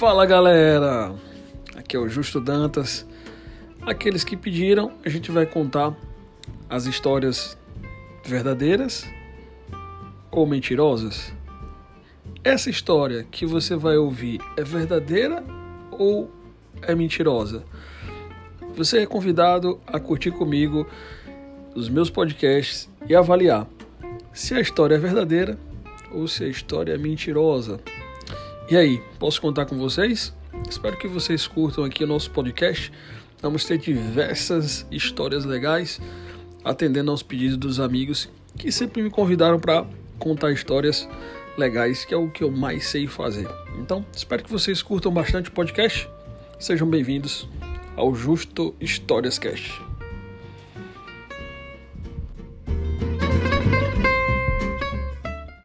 Fala galera, aqui é o Justo Dantas. Aqueles que pediram, a gente vai contar as histórias verdadeiras ou mentirosas. Essa história que você vai ouvir é verdadeira ou é mentirosa? Você é convidado a curtir comigo os meus podcasts e avaliar se a história é verdadeira ou se a história é mentirosa. E aí, posso contar com vocês? Espero que vocês curtam aqui o nosso podcast. Vamos ter diversas histórias legais, atendendo aos pedidos dos amigos que sempre me convidaram para contar histórias legais, que é o que eu mais sei fazer. Então, espero que vocês curtam bastante o podcast. Sejam bem-vindos ao Justo Histórias Cast.